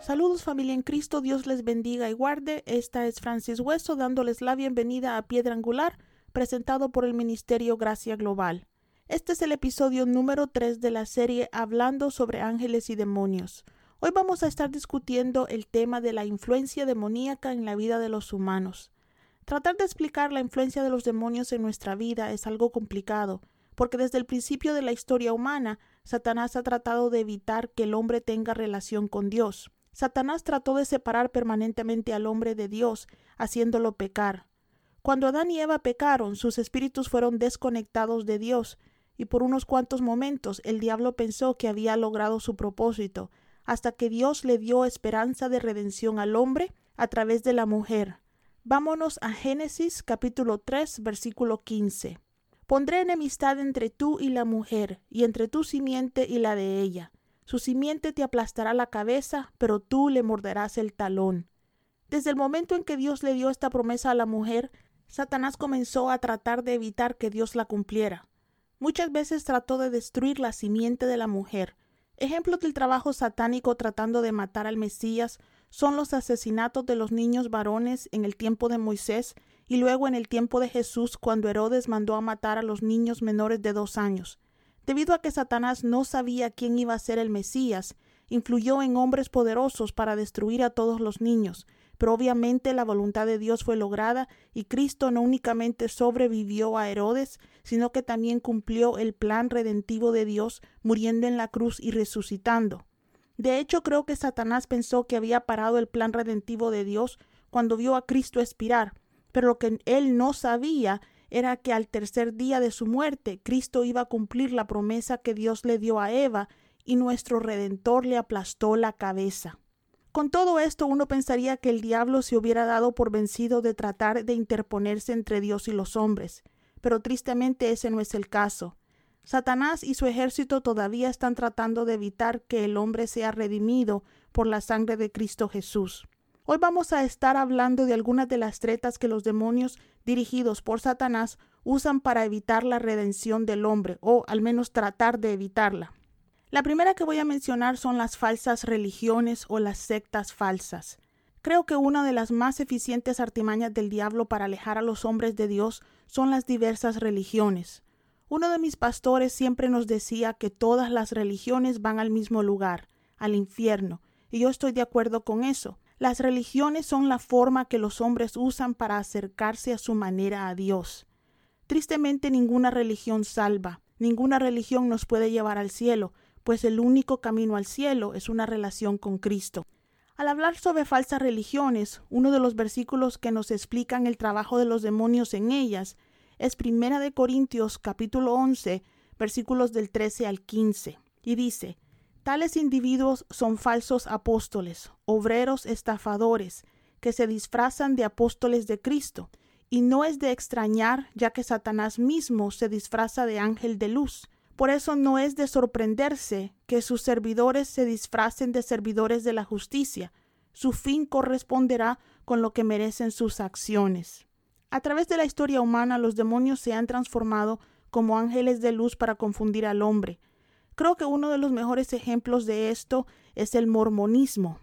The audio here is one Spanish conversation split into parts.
Saludos familia en Cristo, Dios les bendiga y guarde. Esta es Francis Hueso dándoles la bienvenida a Piedra Angular, presentado por el Ministerio Gracia Global. Este es el episodio número 3 de la serie Hablando sobre ángeles y demonios. Hoy vamos a estar discutiendo el tema de la influencia demoníaca en la vida de los humanos. Tratar de explicar la influencia de los demonios en nuestra vida es algo complicado, porque desde el principio de la historia humana, Satanás ha tratado de evitar que el hombre tenga relación con Dios. Satanás trató de separar permanentemente al hombre de Dios, haciéndolo pecar. Cuando Adán y Eva pecaron, sus espíritus fueron desconectados de Dios, y por unos cuantos momentos el diablo pensó que había logrado su propósito, hasta que Dios le dio esperanza de redención al hombre a través de la mujer. Vámonos a Génesis capítulo 3 versículo 15. Pondré enemistad entre tú y la mujer, y entre tu simiente y la de ella su simiente te aplastará la cabeza, pero tú le morderás el talón. Desde el momento en que Dios le dio esta promesa a la mujer, Satanás comenzó a tratar de evitar que Dios la cumpliera. Muchas veces trató de destruir la simiente de la mujer. Ejemplos del trabajo satánico tratando de matar al Mesías son los asesinatos de los niños varones en el tiempo de Moisés y luego en el tiempo de Jesús cuando Herodes mandó a matar a los niños menores de dos años. Debido a que Satanás no sabía quién iba a ser el Mesías, influyó en hombres poderosos para destruir a todos los niños, pero la voluntad de Dios fue lograda y Cristo no únicamente sobrevivió a Herodes, sino que también cumplió el plan redentivo de Dios, muriendo en la cruz y resucitando. De hecho, creo que Satanás pensó que había parado el plan redentivo de Dios cuando vio a Cristo expirar, pero lo que él no sabía era que al tercer día de su muerte Cristo iba a cumplir la promesa que Dios le dio a Eva y nuestro Redentor le aplastó la cabeza. Con todo esto uno pensaría que el diablo se hubiera dado por vencido de tratar de interponerse entre Dios y los hombres, pero tristemente ese no es el caso. Satanás y su ejército todavía están tratando de evitar que el hombre sea redimido por la sangre de Cristo Jesús. Hoy vamos a estar hablando de algunas de las tretas que los demonios dirigidos por Satanás usan para evitar la redención del hombre, o al menos tratar de evitarla. La primera que voy a mencionar son las falsas religiones o las sectas falsas. Creo que una de las más eficientes artimañas del diablo para alejar a los hombres de Dios son las diversas religiones. Uno de mis pastores siempre nos decía que todas las religiones van al mismo lugar, al infierno, y yo estoy de acuerdo con eso. Las religiones son la forma que los hombres usan para acercarse a su manera a Dios. Tristemente ninguna religión salva, ninguna religión nos puede llevar al cielo, pues el único camino al cielo es una relación con Cristo. Al hablar sobre falsas religiones, uno de los versículos que nos explican el trabajo de los demonios en ellas es Primera de Corintios capítulo 11, versículos del 13 al 15, y dice: Tales individuos son falsos apóstoles, obreros estafadores, que se disfrazan de apóstoles de Cristo, y no es de extrañar, ya que Satanás mismo se disfraza de ángel de luz. Por eso no es de sorprenderse que sus servidores se disfracen de servidores de la justicia. Su fin corresponderá con lo que merecen sus acciones. A través de la historia humana los demonios se han transformado como ángeles de luz para confundir al hombre, Creo que uno de los mejores ejemplos de esto es el mormonismo.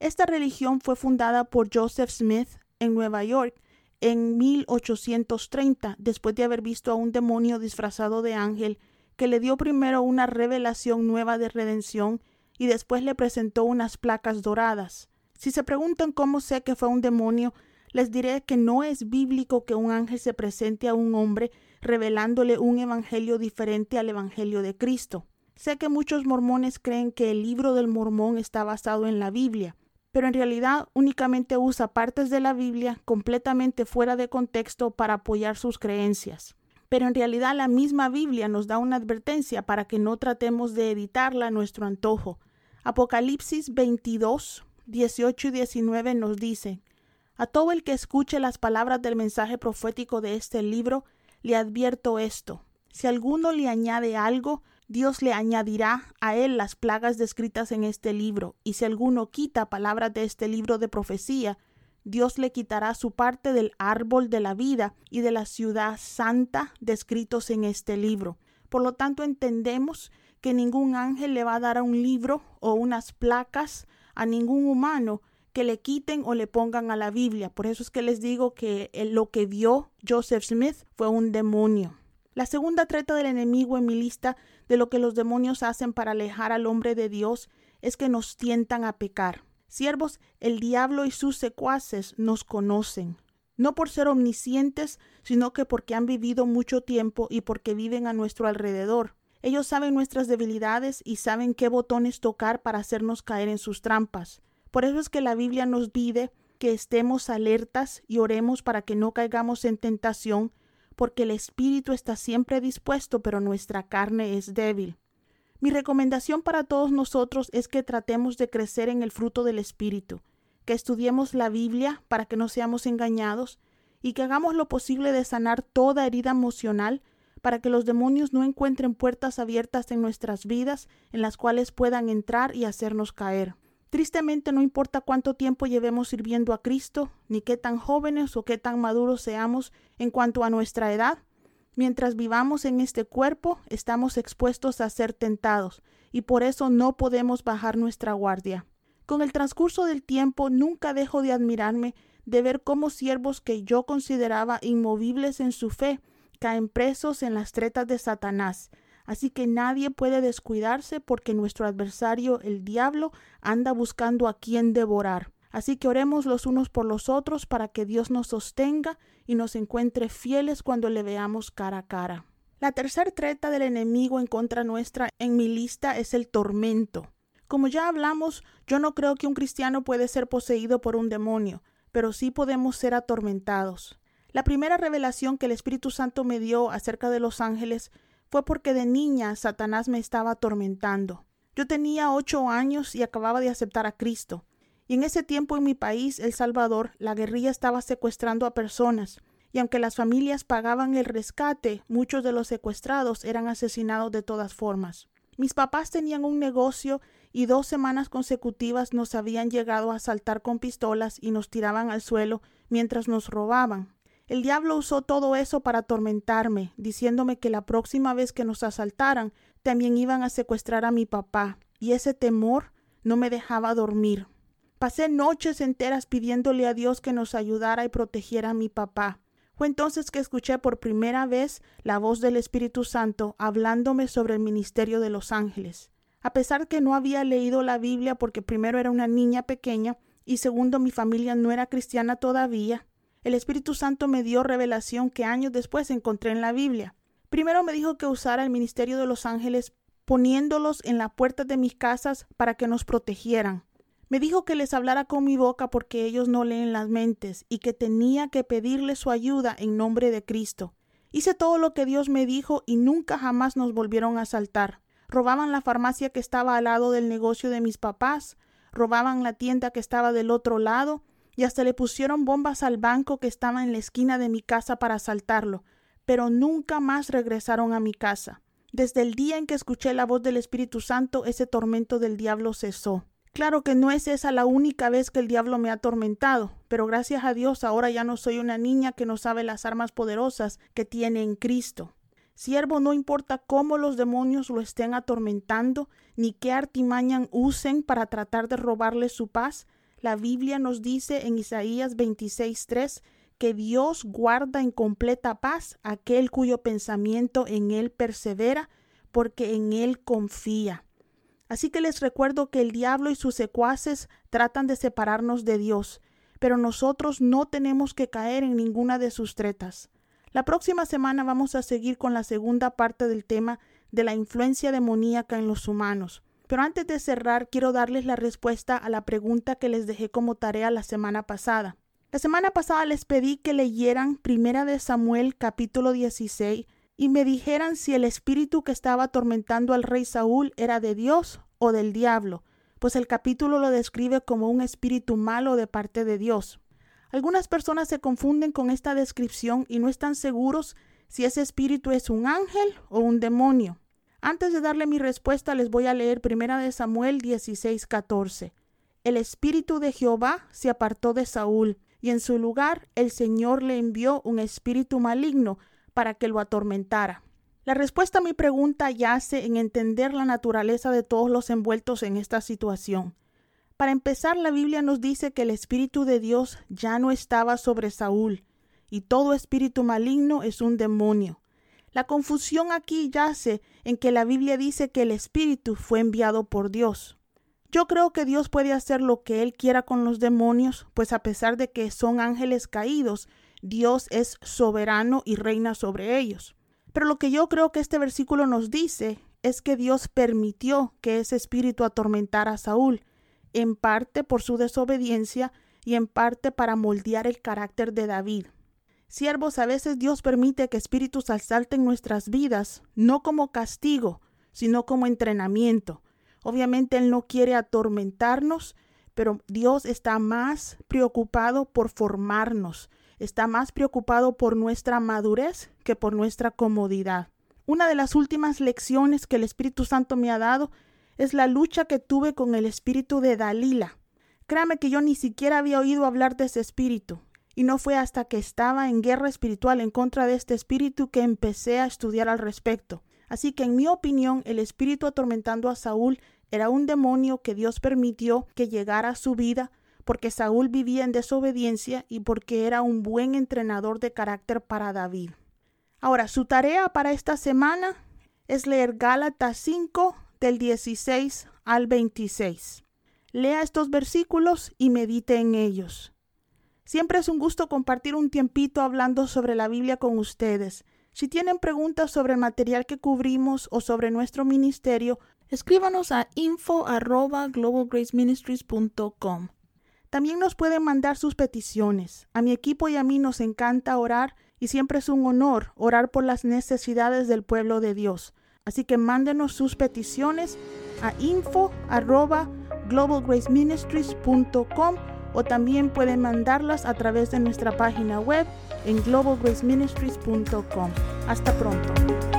Esta religión fue fundada por Joseph Smith en Nueva York en 1830, después de haber visto a un demonio disfrazado de ángel que le dio primero una revelación nueva de redención y después le presentó unas placas doradas. Si se preguntan cómo sé que fue un demonio, les diré que no es bíblico que un ángel se presente a un hombre revelándole un evangelio diferente al evangelio de Cristo. Sé que muchos mormones creen que el libro del mormón está basado en la Biblia, pero en realidad únicamente usa partes de la Biblia completamente fuera de contexto para apoyar sus creencias. Pero en realidad la misma Biblia nos da una advertencia para que no tratemos de editarla a nuestro antojo. Apocalipsis 22, 18 y 19 nos dice, A todo el que escuche las palabras del mensaje profético de este libro, le advierto esto. Si alguno le añade algo, Dios le añadirá a él las plagas descritas en este libro, y si alguno quita palabras de este libro de profecía, Dios le quitará su parte del árbol de la vida y de la ciudad santa descritos en este libro. Por lo tanto, entendemos que ningún ángel le va a dar a un libro o unas placas a ningún humano que le quiten o le pongan a la Biblia. Por eso es que les digo que lo que vio Joseph Smith fue un demonio. La segunda treta del enemigo en mi lista de lo que los demonios hacen para alejar al hombre de Dios es que nos tientan a pecar. Siervos, el diablo y sus secuaces nos conocen, no por ser omniscientes, sino que porque han vivido mucho tiempo y porque viven a nuestro alrededor. Ellos saben nuestras debilidades y saben qué botones tocar para hacernos caer en sus trampas. Por eso es que la Biblia nos pide que estemos alertas y oremos para que no caigamos en tentación, porque el espíritu está siempre dispuesto, pero nuestra carne es débil. Mi recomendación para todos nosotros es que tratemos de crecer en el fruto del Espíritu, que estudiemos la Biblia para que no seamos engañados y que hagamos lo posible de sanar toda herida emocional para que los demonios no encuentren puertas abiertas en nuestras vidas en las cuales puedan entrar y hacernos caer. Tristemente no importa cuánto tiempo llevemos sirviendo a Cristo, ni qué tan jóvenes o qué tan maduros seamos en cuanto a nuestra edad, Mientras vivamos en este cuerpo, estamos expuestos a ser tentados, y por eso no podemos bajar nuestra guardia. Con el transcurso del tiempo nunca dejo de admirarme de ver cómo siervos que yo consideraba inmovibles en su fe caen presos en las tretas de Satanás. Así que nadie puede descuidarse porque nuestro adversario, el diablo, anda buscando a quien devorar. Así que oremos los unos por los otros para que Dios nos sostenga y nos encuentre fieles cuando le veamos cara a cara. La tercera treta del enemigo en contra nuestra en mi lista es el tormento. Como ya hablamos, yo no creo que un cristiano puede ser poseído por un demonio, pero sí podemos ser atormentados. La primera revelación que el Espíritu Santo me dio acerca de los ángeles fue porque de niña Satanás me estaba atormentando. Yo tenía ocho años y acababa de aceptar a Cristo. Y en ese tiempo en mi país, El Salvador, la guerrilla estaba secuestrando a personas, y aunque las familias pagaban el rescate, muchos de los secuestrados eran asesinados de todas formas. Mis papás tenían un negocio y dos semanas consecutivas nos habían llegado a asaltar con pistolas y nos tiraban al suelo mientras nos robaban. El diablo usó todo eso para atormentarme, diciéndome que la próxima vez que nos asaltaran también iban a secuestrar a mi papá, y ese temor no me dejaba dormir. Pasé noches enteras pidiéndole a Dios que nos ayudara y protegiera a mi papá. Fue entonces que escuché por primera vez la voz del Espíritu Santo hablándome sobre el ministerio de los ángeles. A pesar que no había leído la Biblia porque primero era una niña pequeña y segundo mi familia no era cristiana todavía, el Espíritu Santo me dio revelación que años después encontré en la Biblia. Primero me dijo que usara el ministerio de los ángeles poniéndolos en la puerta de mis casas para que nos protegieran. Me dijo que les hablara con mi boca porque ellos no leen las mentes y que tenía que pedirles su ayuda en nombre de Cristo. Hice todo lo que Dios me dijo y nunca jamás nos volvieron a asaltar. Robaban la farmacia que estaba al lado del negocio de mis papás, robaban la tienda que estaba del otro lado y hasta le pusieron bombas al banco que estaba en la esquina de mi casa para asaltarlo, pero nunca más regresaron a mi casa. Desde el día en que escuché la voz del Espíritu Santo, ese tormento del diablo cesó. Claro que no es esa la única vez que el diablo me ha atormentado, pero gracias a Dios ahora ya no soy una niña que no sabe las armas poderosas que tiene en Cristo. Siervo, no importa cómo los demonios lo estén atormentando, ni qué artimañan usen para tratar de robarle su paz, la Biblia nos dice en Isaías 26:3 que Dios guarda en completa paz aquel cuyo pensamiento en él persevera, porque en él confía. Así que les recuerdo que el diablo y sus secuaces tratan de separarnos de Dios, pero nosotros no tenemos que caer en ninguna de sus tretas. La próxima semana vamos a seguir con la segunda parte del tema de la influencia demoníaca en los humanos. Pero antes de cerrar, quiero darles la respuesta a la pregunta que les dejé como tarea la semana pasada. La semana pasada les pedí que leyeran Primera de Samuel capítulo 16 y me dijeran si el espíritu que estaba atormentando al rey Saúl era de Dios o del diablo, pues el capítulo lo describe como un espíritu malo de parte de Dios. Algunas personas se confunden con esta descripción y no están seguros si ese espíritu es un ángel o un demonio. Antes de darle mi respuesta, les voy a leer 1 de Samuel 16, 14. El espíritu de Jehová se apartó de Saúl, y en su lugar el Señor le envió un espíritu maligno para que lo atormentara. La respuesta a mi pregunta yace en entender la naturaleza de todos los envueltos en esta situación. Para empezar, la Biblia nos dice que el Espíritu de Dios ya no estaba sobre Saúl, y todo espíritu maligno es un demonio. La confusión aquí yace en que la Biblia dice que el Espíritu fue enviado por Dios. Yo creo que Dios puede hacer lo que Él quiera con los demonios, pues a pesar de que son ángeles caídos, Dios es soberano y reina sobre ellos. Pero lo que yo creo que este versículo nos dice es que Dios permitió que ese espíritu atormentara a Saúl, en parte por su desobediencia y en parte para moldear el carácter de David. Siervos, a veces Dios permite que espíritus asalten nuestras vidas, no como castigo, sino como entrenamiento. Obviamente Él no quiere atormentarnos, pero Dios está más preocupado por formarnos, está más preocupado por nuestra madurez que por nuestra comodidad. Una de las últimas lecciones que el Espíritu Santo me ha dado es la lucha que tuve con el espíritu de Dalila. Créame que yo ni siquiera había oído hablar de ese espíritu, y no fue hasta que estaba en guerra espiritual en contra de este espíritu que empecé a estudiar al respecto. Así que en mi opinión el espíritu atormentando a Saúl era un demonio que Dios permitió que llegara a su vida porque Saúl vivía en desobediencia y porque era un buen entrenador de carácter para David. Ahora, su tarea para esta semana es leer Gálatas 5 del 16 al 26. Lea estos versículos y medite en ellos. Siempre es un gusto compartir un tiempito hablando sobre la Biblia con ustedes. Si tienen preguntas sobre el material que cubrimos o sobre nuestro ministerio, escríbanos a info también nos pueden mandar sus peticiones. A mi equipo y a mí nos encanta orar y siempre es un honor orar por las necesidades del pueblo de Dios. Así que mándenos sus peticiones a info o también pueden mandarlas a través de nuestra página web en globalgraceministries.com. Hasta pronto.